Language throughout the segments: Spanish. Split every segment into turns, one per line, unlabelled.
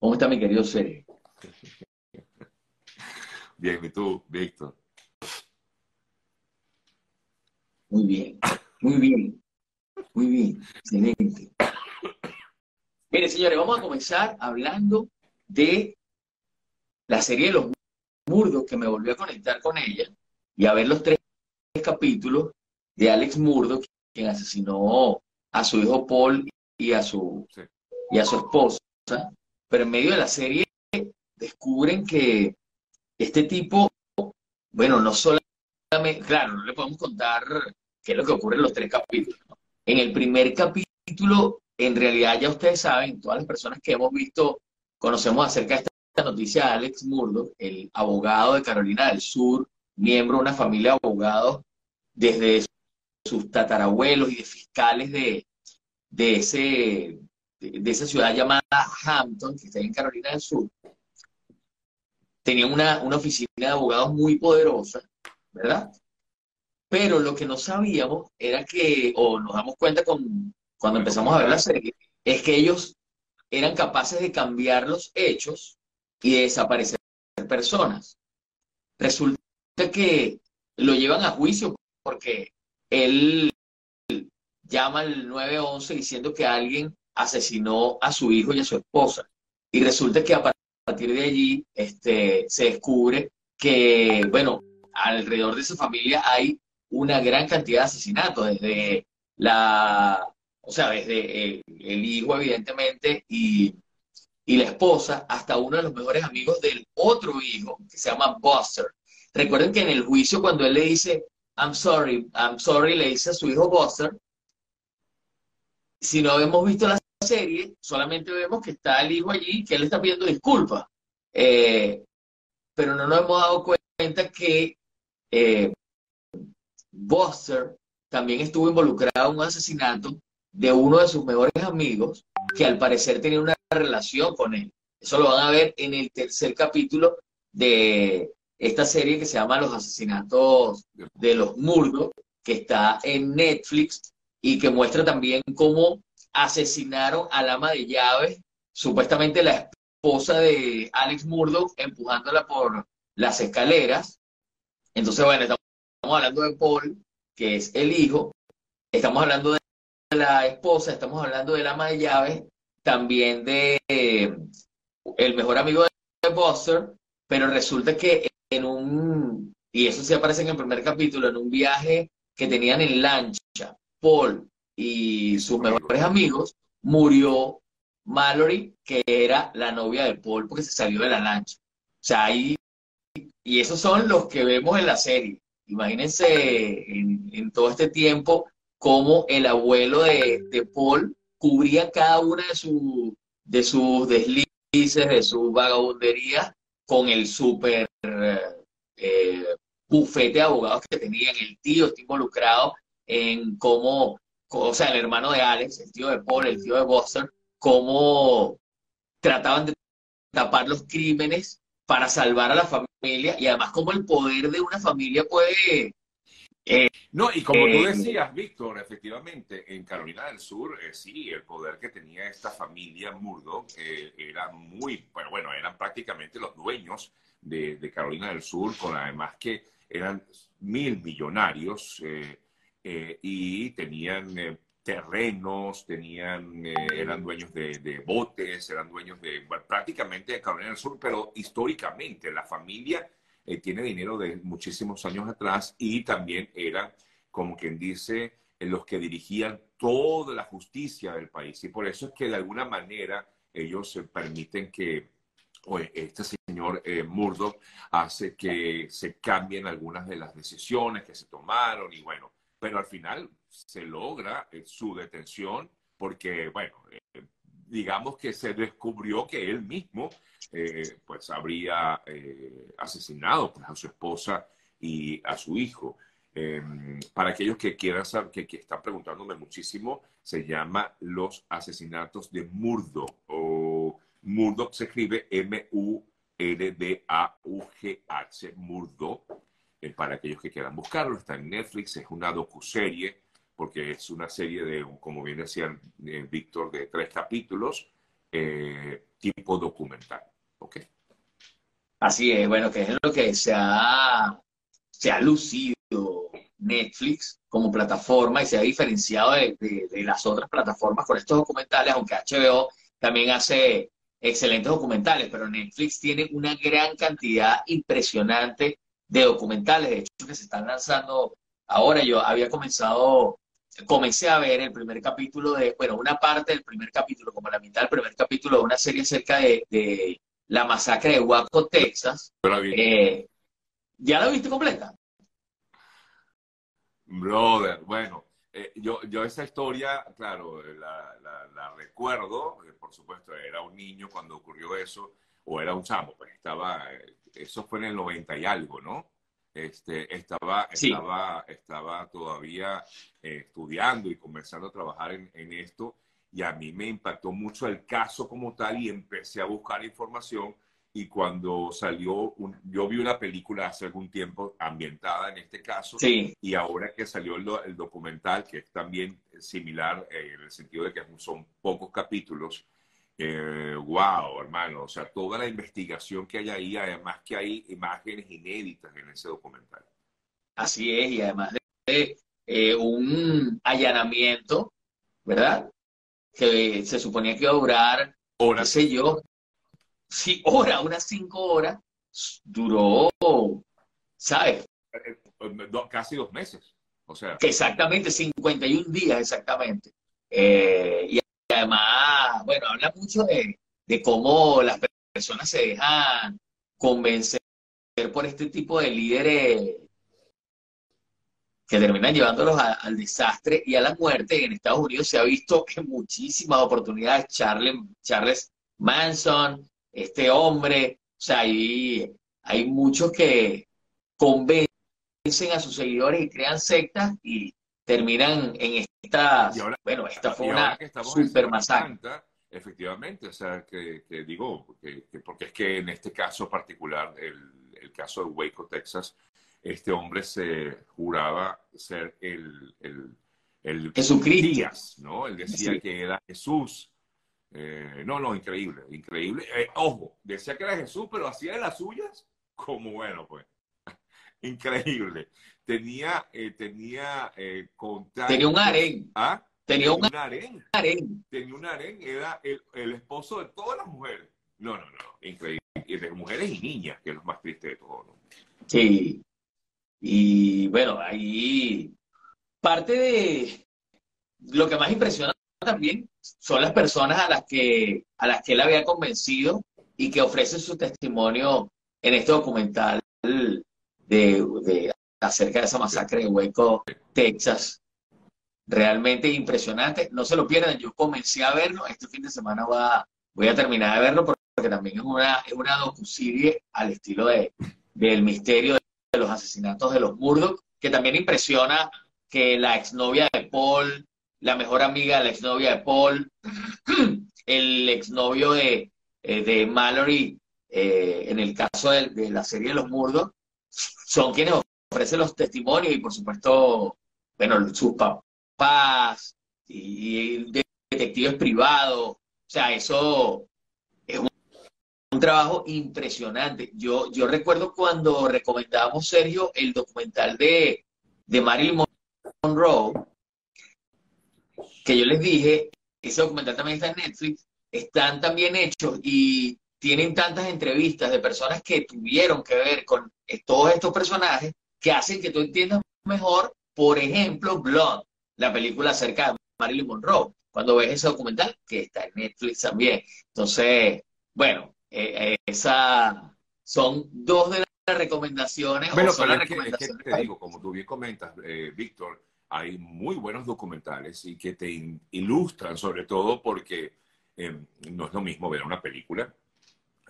¿Cómo está mi querido Sergio?
Bien, ¿y tú, Víctor?
Muy bien, muy bien, muy bien, excelente. Mire, señores, vamos a comenzar hablando de la serie de los Murdoch, que me volvió a conectar con ella y a ver los tres capítulos de Alex Murdoch, quien asesinó a su hijo Paul y a su, y a su esposa. Pero en medio de la serie descubren que este tipo, bueno, no solamente, claro, no le podemos contar qué es lo que ocurre en los tres capítulos. En el primer capítulo, en realidad ya ustedes saben, todas las personas que hemos visto, conocemos acerca de esta noticia de Alex Murdoch, el abogado de Carolina del Sur, miembro de una familia de abogados desde sus tatarabuelos y de fiscales de, de, ese, de, esa ciudad llamada Hampton, que está en Carolina del Sur. Tenía una, una oficina de abogados muy poderosa, ¿verdad? Pero lo que no sabíamos era que, o nos damos cuenta con, cuando empezamos a ver la serie, es que ellos eran capaces de cambiar los hechos y de desaparecer personas. Resulta que lo llevan a juicio porque él llama al 911 diciendo que alguien asesinó a su hijo y a su esposa. Y resulta que a partir de allí este, se descubre que, bueno, alrededor de esa familia hay una gran cantidad de asesinatos, desde la, o sea, desde el, hijo, evidentemente, y, y, la esposa, hasta uno de los mejores amigos del otro hijo, que se llama Buster. Recuerden que en el juicio, cuando él le dice, I'm sorry, I'm sorry, le dice a su hijo Buster, si no hemos visto la serie, solamente vemos que está el hijo allí, que él está pidiendo disculpas. Eh, pero no nos hemos dado cuenta que eh, Buster también estuvo involucrado en un asesinato de uno de sus mejores amigos, que al parecer tenía una relación con él. Eso lo van a ver en el tercer capítulo de esta serie que se llama Los asesinatos de los Murdos, que está en Netflix y que muestra también cómo asesinaron al ama de llaves, supuestamente la esposa de Alex Murdoch, empujándola por las escaleras. Entonces, bueno, estamos hablando de Paul, que es el hijo, estamos hablando de la esposa, estamos hablando del ama de llaves, también de eh, el mejor amigo de Buster, pero resulta que en un, y eso sí aparece en el primer capítulo, en un viaje que tenían en lancha, Paul y sus mejores amigos, murió Mallory, que era la novia de Paul porque se salió de la lancha. O sea, ahí, y esos son los que vemos en la serie. Imagínense en, todo este tiempo cómo el abuelo de, Paul cubría cada una de, de sus deslices, de sus vagabunderías, con el súper eh, bufete de abogados que tenían. El tío está involucrado en cómo o sea, el hermano de Alex, el tío de Paul, el tío de Buster, cómo trataban de tapar los crímenes para salvar a la familia y además cómo el poder de una familia puede...
Eh, no, y como tú eh, decías, Víctor, efectivamente, en Carolina del Sur, eh, sí, el poder que tenía esta familia Murdo era muy, bueno, bueno, eran prácticamente los dueños de, de, Carolina del Sur, con además que eran mil millonarios. Eh, y tenían eh, terrenos, tenían, eh, eran dueños de, botes, eran dueños de prácticamente de Carolina del Sur, pero históricamente la familia tiene dinero de muchísimos años atrás y también eran, como quien dice, los que dirigían toda la justicia del país. Y por eso es que de alguna manera ellos permiten que este señor Murdoch hace que se cambien algunas de las decisiones que se tomaron y bueno, pero al final se logra eh, su detención porque, bueno, eh, digamos que se descubrió que él mismo eh, pues habría asesinado pues, a su esposa y a su hijo. Em, para aquellos que quieran saber, que, están preguntándome muchísimo, se llama Los Asesinatos de Murdo. O Murdo se escribe M-U-R-D-A-U-G-H, Murdo. Para aquellos que quieran buscarlo. Está en Netflix, es una docuserie, porque es una serie de, como bien decía eh, Víctor, de tres capítulos. eh, tipo documental. ¿Ok?
Así es, bueno, que es lo que se ha, se ha lucido Netflix como plataforma y se ha diferenciado de, de, las otras plataformas con estos documentales, aunque HBO también hace excelentes documentales, pero Netflix tiene una gran cantidad impresionante de documentales, de hecho, que se están lanzando ahora. Yo había comenzado, comencé a ver el primer capítulo de, bueno, una parte del primer capítulo, como la mitad del primer capítulo de una serie acerca de, la masacre de Waco, Texas. Eh, ¿Ya la viste completa?
Brother, bueno, eh, yo, yo esa historia, claro, la, la, recuerdo, eh, por supuesto, era un niño cuando ocurrió eso, o era un chamo, pues estaba, eso fue en el 90 y algo, ¿no? Este, estaba, estaba, estaba todavía eh, estudiando y comenzando a trabajar en, en, esto, y a mí me impactó mucho el caso como tal y empecé a buscar información y cuando salió, yo vi una película hace algún tiempo ambientada en este caso, y ahora que salió el, documental, que es también similar eh, en el sentido de que son pocos capítulos, eh, wow, hermano, o sea, toda la investigación que hay ahí, además que hay imágenes inéditas en ese documental.
Así es, y además de eh, un allanamiento, ¿verdad? Que se suponía que iba a durar, no sé yo, sí, hora, unas cinco horas, duró, ¿sabes?
Casi dos meses. O sea.
Exactamente, 51 días exactamente. Eh, y bueno, habla mucho de, cómo las personas se dejan convencer por este tipo de líderes que terminan llevándolos al desastre y a la muerte. En Estados Unidos se ha visto en muchísimas oportunidades Charles, Charles Manson, este hombre, o sea, hay, hay muchos que convencen a sus seguidores y crean sectas y terminan en esta, bueno, esta fue una super masacre.
Efectivamente, o sea, que, digo, que, porque es que en este caso particular, el, el, caso de Waco, Texas, este hombre se juraba ser el, el, el
Jesucristo.
¿no? Él decía que era Jesús. Eh, no, no, increíble, increíble. Eh, ojo, decía que era Jesús, pero hacía de las suyas como bueno, pues. increíble. Tenía, eh, tenía contacto.
Tenía un harén.
¿Ah?
Tenía, un,
harén. Tenía un harén, era el, esposo de todas las mujeres. No, no, no, increíble. Y de mujeres y niñas, que es lo más triste de todo, ¿no?
Sí. Y bueno, ahí parte de lo que más impresiona también son las personas a las que, a las que él había convencido y que ofrecen su testimonio en este documental de, acerca de esa masacre de Hueco, Texas. Realmente impresionante. No se lo pierdan. Yo comencé a verlo. Este fin de semana va, voy a terminar de verlo porque también es una, es una docuserie al estilo de, del misterio de los asesinatos de los Murdoch, que también impresiona que la exnovia de Paul la mejor amiga de la exnovia de Paul, el exnovio de, eh, de Mallory, eh, en el caso de, la serie de los Murdos, son quienes ofrecen los testimonios y por supuesto, bueno, sus papás y, detectives privados. O sea, eso es un, trabajo impresionante. Yo, yo recuerdo cuando recomendábamos, Sergio, el documental de, de Marilyn Monroe, que yo les dije, ese documental también está en Netflix, están también hechos y tienen tantas entrevistas de personas que tuvieron que ver con todos estos personajes que hacen que tú entiendas mejor, por ejemplo, Blood, la película acerca de Marilyn Monroe, cuando ves ese documental que está en Netflix también. Entonces, bueno, eh, eh, esas son dos de las recomendaciones.
Bueno, pero es, que, te digo, como tú bien comentas, eh, Víctor, hay muy buenos documentales y que te ilustran sobre todo porque em, no es lo mismo ver una película,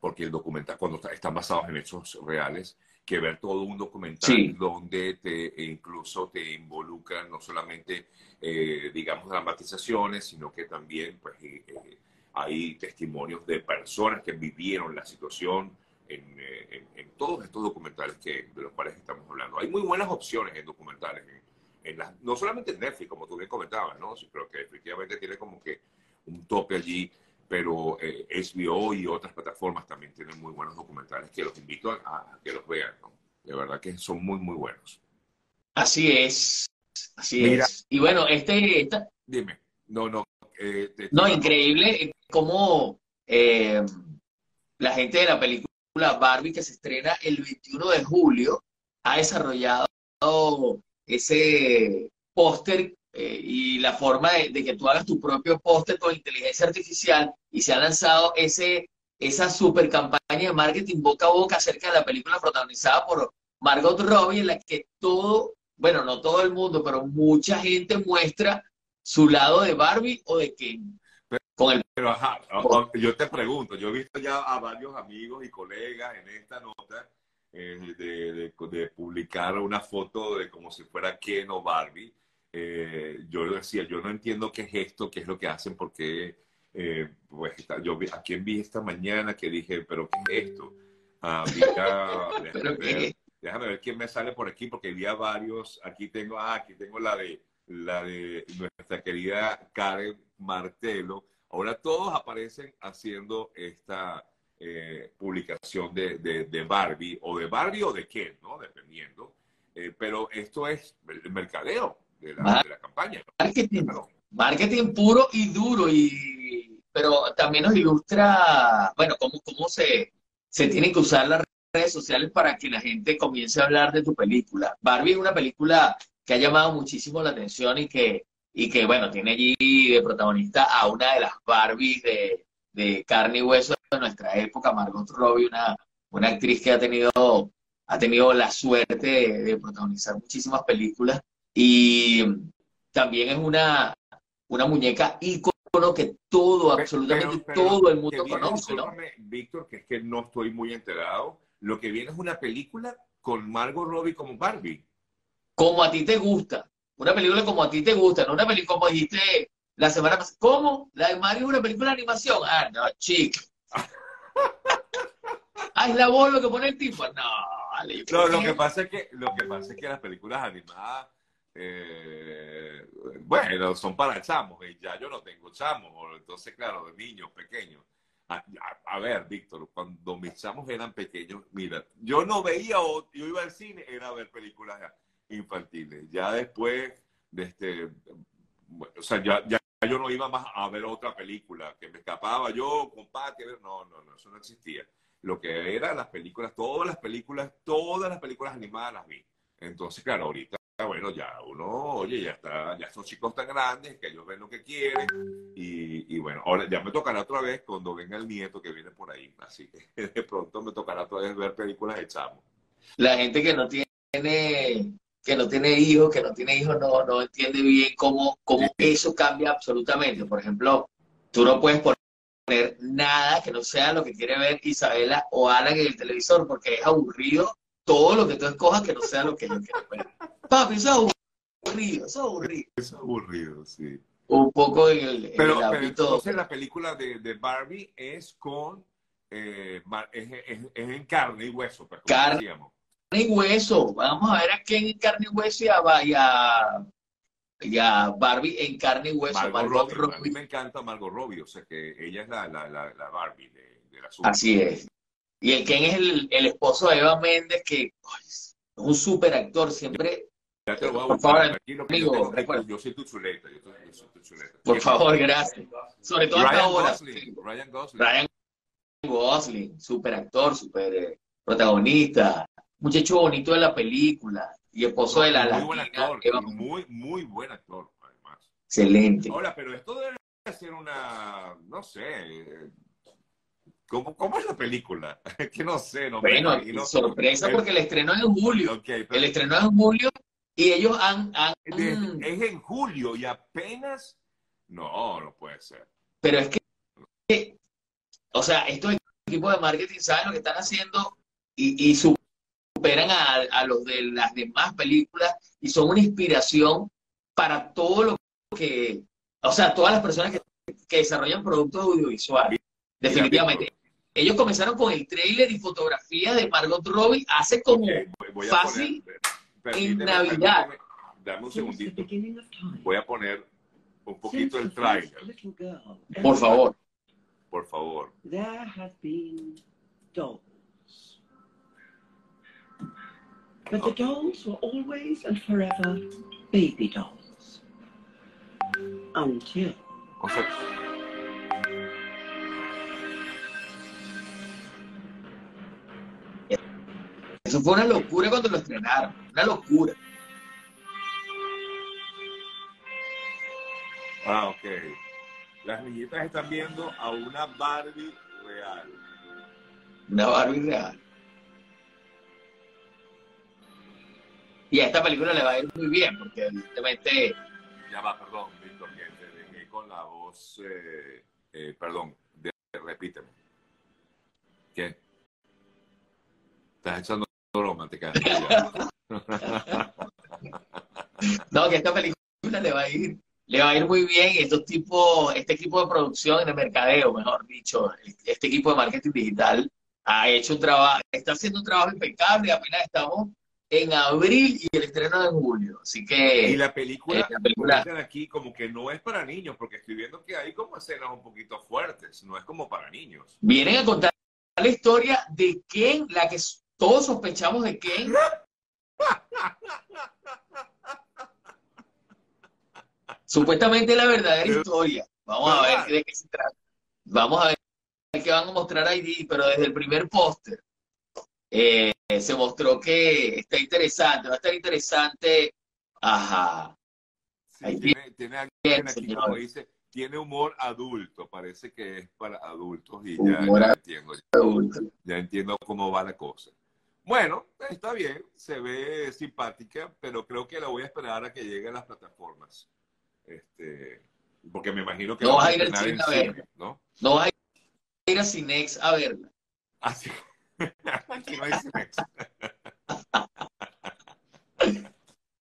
porque el documental, cuando están basados en hechos reales, que ver todo un documental donde te incluso te involucran no solamente, eh, digamos, dramatizaciones, sino que también pues, eh, eh, hay testimonios de personas que vivieron la situación en, en, todos estos documentales que, de los cuales estamos hablando. Hay muy buenas opciones en documentales no solamente en Netflix, como tú bien comentabas, ¿no? Sí, creo que efectivamente tiene como que un tope allí, pero eh, HBO y otras plataformas también tienen muy buenos documentales que los invito a, que los vean, ¿no? De verdad que son muy, muy buenos.
Así es, así es. Y bueno, este...
Dime, no, no.
Eh, no, increíble cómo eh, la gente de la película Barbie que se estrena el 21 de julio ha desarrollado ese póster eh, y la forma de, que tú hagas tu propio póster con inteligencia artificial y se ha lanzado ese, esa super campaña de marketing boca a boca acerca de la película protagonizada por Margot Robbie en la que todo, bueno, no todo el mundo, pero mucha gente muestra su lado de Barbie o de Ken.
Pero, ajá, yo te pregunto, yo he visto ya a varios amigos y colegas en esta nota eh, de, de, publicar una foto de como si fuera Ken o Barbie. Eh, yo decía, yo no entiendo qué es esto, qué es lo que hacen, porque eh, pues yo vi, a quién vi esta mañana que dije, pero ¿qué es esto? Ah, déjame, ver, déjame, ver, quién me sale por aquí, porque vi a varios, aquí tengo, ah, aquí tengo la de, la de nuestra querida Karen Martelo. Ahora todos aparecen haciendo esta, eh, publicación de, de, Barbie, o de Barbie o de Ken, ¿no? Dependiendo. Eh, pero esto es el mercadeo de la, de la campaña.
Marketing, marketing puro y duro, y, pero también nos ilustra, bueno, cómo, cómo se, se tienen que usar las redes sociales para que la gente comience a hablar de tu película. Barbie es una película que ha llamado muchísimo la atención y que, y que bueno, tiene allí de protagonista a una de las Barbies de, de carne y hueso de nuestra época, Margot Robbie, una, una actriz que ha tenido, ha tenido la suerte de, protagonizar muchísimas películas y también es una, una muñeca ícono que todo, absolutamente todo el mundo conoce, ¿no?
Víctor, que es que no estoy muy enterado. Lo que viene es una película con Margot Robbie como Barbie.
Como a ti te gusta. Una película como a ti te gusta, no una película como dijiste la semana pasada. ¿Cómo? ¿La de Mario es una película de animación? Ah, no, chico. ah, es la voz lo que pone el tipo. No,
vale, no lo que pasa es que lo que pasa es que las películas animadas eh, bueno, son para chamos, y ya yo no tengo chamos, entonces claro, de niños pequeños. A, ver, Víctor, cuando mis chamos eran pequeños, mira, yo no veía, yo iba al cine, era ver películas infantiles. Ya después, de este, o sea, ya, ya yo no iba más a ver otra película, que me escapaba yo, compadre, no, no, no, eso no existía. Lo que eran las películas, todas las películas, todas las películas animadas las vi. Entonces, claro, ahorita, bueno, ya uno, oye, ya está, ya son chicos tan grandes que ellos ven lo que quieren. Y, y bueno, ahora ya me tocará otra vez cuando venga el nieto que viene por ahí. Así que de pronto me tocará otra vez ver películas de chamo.
La gente que no tiene que no tiene hijos, que no tiene hijos, no, no entiende bien cómo, cómo eso cambia absolutamente. Por ejemplo, tú no puedes poner nada que no sea lo que quiere ver Isabela o Alan en el televisor, porque es aburrido todo lo que tú escojas que no sea lo que ellos quieren ver. Papi, eso es aburrido, eso es aburrido.
Es aburrido, sí.
Un poco en el,
pero, pero entonces la película de, de Barbie es con eh, es, es, es, en carne y hueso, pues,
carne, decíamos y hueso. Vamos a ver a quién en carne y hueso y a, y a, Barbie en carne y hueso.
Margot Robbie. A mí me encanta Margot Robbie, o sea que ella es la, la, la, Barbie de, de, la
Así es. Y el Ken es el, el esposo de Eva Méndez, que es un super actor, siempre...
Ya te lo voy a buscar, amigo, yo, soy tu chuleta, yo
soy tu chuleta. Por favor, gracias. Sobre todo
Ryan
ahora.
Gosling, Ryan Gosling.
Ryan Gosling, super actor, super eh, protagonista muchacho bonito de la película y esposo de la
muy Buen actor, muy, muy buen actor, además.
Excelente.
Ahora, pero esto debe ser una, no sé, ¿Cómo, ¿Cómo, es la película? que no sé, no
Bueno, sorpresa porque el estreno es en julio. El estreno es en julio y ellos han... han...
Es, en julio y apenas... No, no puede ser.
Pero es que, o sea, estos equipos de marketing saben lo que están haciendo y, y su superan a, los de las demás películas y son una inspiración para todo lo que, o sea, todas las personas que, desarrollan productos audiovisuales. Definitivamente. Ellos comenzaron con el trailer y fotografía de Margot Robbie hace como fácil en Navidad.
dame un segundito. Voy a poner un poquito el trailer.
Por favor.
por favor.
There have been dolls. But the dolls were always and forever baby dolls. Until
O sea,
Eso fue una locura cuando lo estrenaron. Una locura.
ah, ok. Las niñitas están viendo a una Barbie real.
Una Barbie real. Y a esta película le va a ir muy bien, porque evidentemente
Ya va, perdón, Víctor, que te dejé con la voz. eh, eh, perdón, de- repíteme. ¿Qué? Estás echando broma, te.
No, que esta película le va a ir, le va a ir muy bien. Estos tipos, este equipo de producción de mercadeo, mejor dicho, este equipo de marketing digital ha hecho un trabajo, está haciendo un trabajo impecable. Apenas estamos en abril y el estreno en julio. Así que
Y la película,
Eh, la película-
aquí como que no es para niños, porque estoy viendo que hay como escenas un poquito fuertes, no es como para niños.
vienen a contar la historia de Ken, la que todos sospechamos de Ken. Supuestamente la verdadera historia. Vamos a ver de qué se trata. Vamos a ver qué van a mostrar ahí, pero desde el primer póster eh, se mostró que está interesante, va a estar interesante. Ajá.
Sí,
Ahí
tiene, tiene alguien
bien,
aquí como dice, tiene humor adulto, parece que es para adultos y ya,
Humor
ya entiendo, ya entiendo cómo va la cosa. Bueno, está bien, se ve simpática, pero creo que la voy a esperar a que llegue a las plataformas. Este, porque me imagino que
No vas a ir al cine a
cine, ¿no?
No vas a ir a Cinex a verla.
Así. Aquí no hay Cinex.